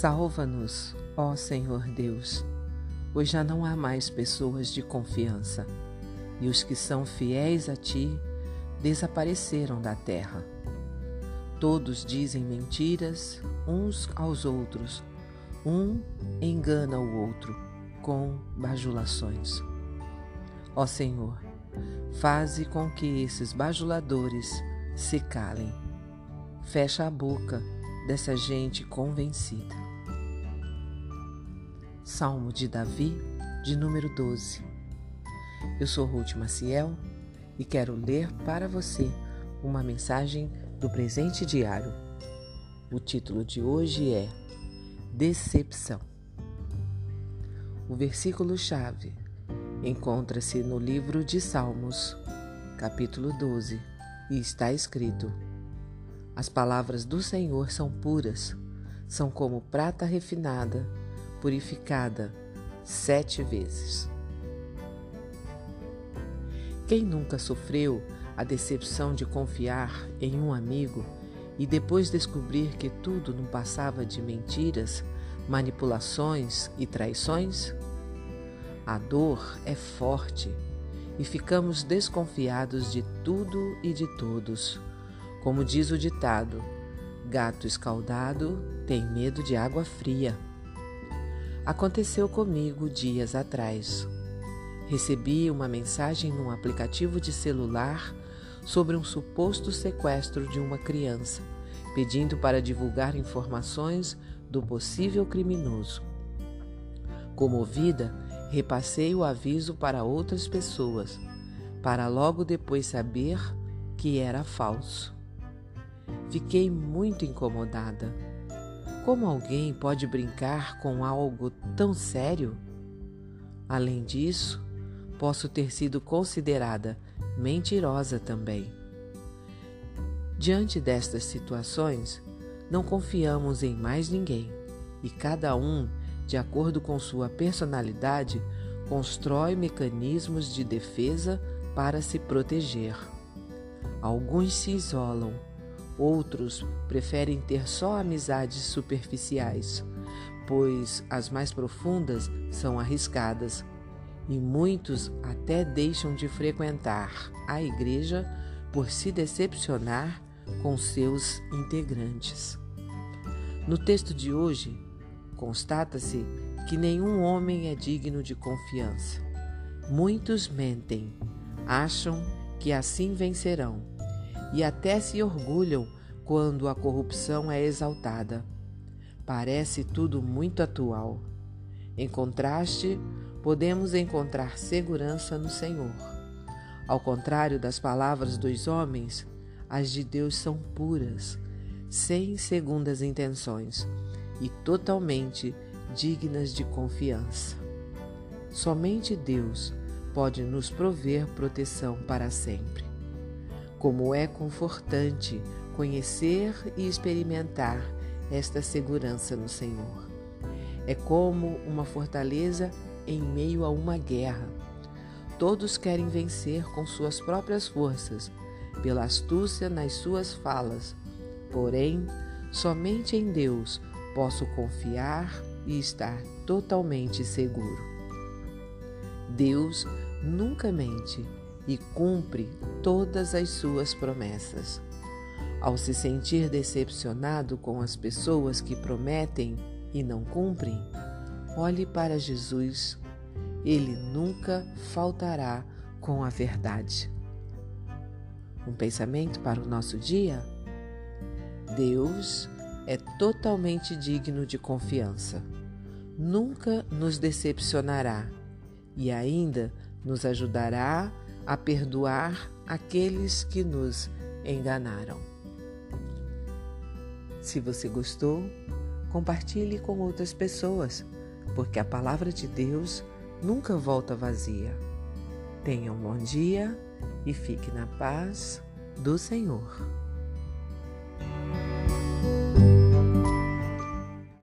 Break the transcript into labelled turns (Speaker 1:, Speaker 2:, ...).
Speaker 1: Salva-nos, ó Senhor Deus, pois já não há mais pessoas de confiança, e os que são fiéis a Ti desapareceram da terra. Todos dizem mentiras uns aos outros, um engana o outro com bajulações. Ó Senhor, faze com que esses bajuladores se calem. Fecha a boca dessa gente convencida. Salmo de Davi, de número 12. Eu sou Ruth Maciel e quero ler para você uma mensagem do presente diário. O título de hoje é Decepção. O versículo-chave encontra-se no livro de Salmos, capítulo 12, e está escrito: as palavras do Senhor são puras, são como prata refinada, purificada sete vezes. Quem nunca sofreu a decepção de confiar em um amigo e depois descobrir que tudo não passava de mentiras, manipulações e traições? A dor é forte e ficamos desconfiados de tudo e de todos como diz o ditado, gato escaldado tem medo de água fria. Aconteceu comigo dias atrás. Recebi uma mensagem num aplicativo de celular sobre um suposto sequestro de uma criança, pedindo para divulgar informações do possível criminoso. Comovida, repassei o aviso para outras pessoas, para logo depois saber que era falso. Fiquei muito incomodada. Como alguém pode brincar com algo tão sério? Além disso, posso ter sido considerada mentirosa também. Diante destas situações, não confiamos em mais ninguém e cada um, de acordo com sua personalidade, constrói mecanismos de defesa para se proteger. Alguns se isolam Outros preferem ter só amizades superficiais, pois as mais profundas são arriscadas e muitos até deixam de frequentar a igreja por se decepcionar com seus integrantes. No texto de hoje, constata-se que nenhum homem é digno de confiança. Muitos mentem, acham que assim vencerão e até se orgulham quando a corrupção é exaltada. Parece tudo muito atual. Em contraste, podemos encontrar segurança no Senhor. Ao contrário das palavras dos homens, as de Deus são puras, sem segundas intenções e totalmente dignas de confiança. Somente Deus pode nos prover proteção para sempre. Como é confortante conhecer e experimentar esta segurança no Senhor. É como uma fortaleza em meio a uma guerra. Todos querem vencer com suas próprias forças, pela astúcia nas suas falas. Porém, somente em Deus posso confiar e estar totalmente seguro. Deus nunca mente e cumpre todas as suas promessas. Ao se sentir decepcionado com as pessoas que prometem e não cumprem, olhe para Jesus. Ele nunca faltará com a verdade. Um pensamento para o nosso dia? Deus é totalmente digno de confiança. Nunca nos decepcionará e ainda nos ajudará a perdoar aqueles que nos enganaram. Se você gostou, compartilhe com outras pessoas, porque a palavra de Deus nunca volta vazia. Tenha um bom dia e fique na paz do Senhor.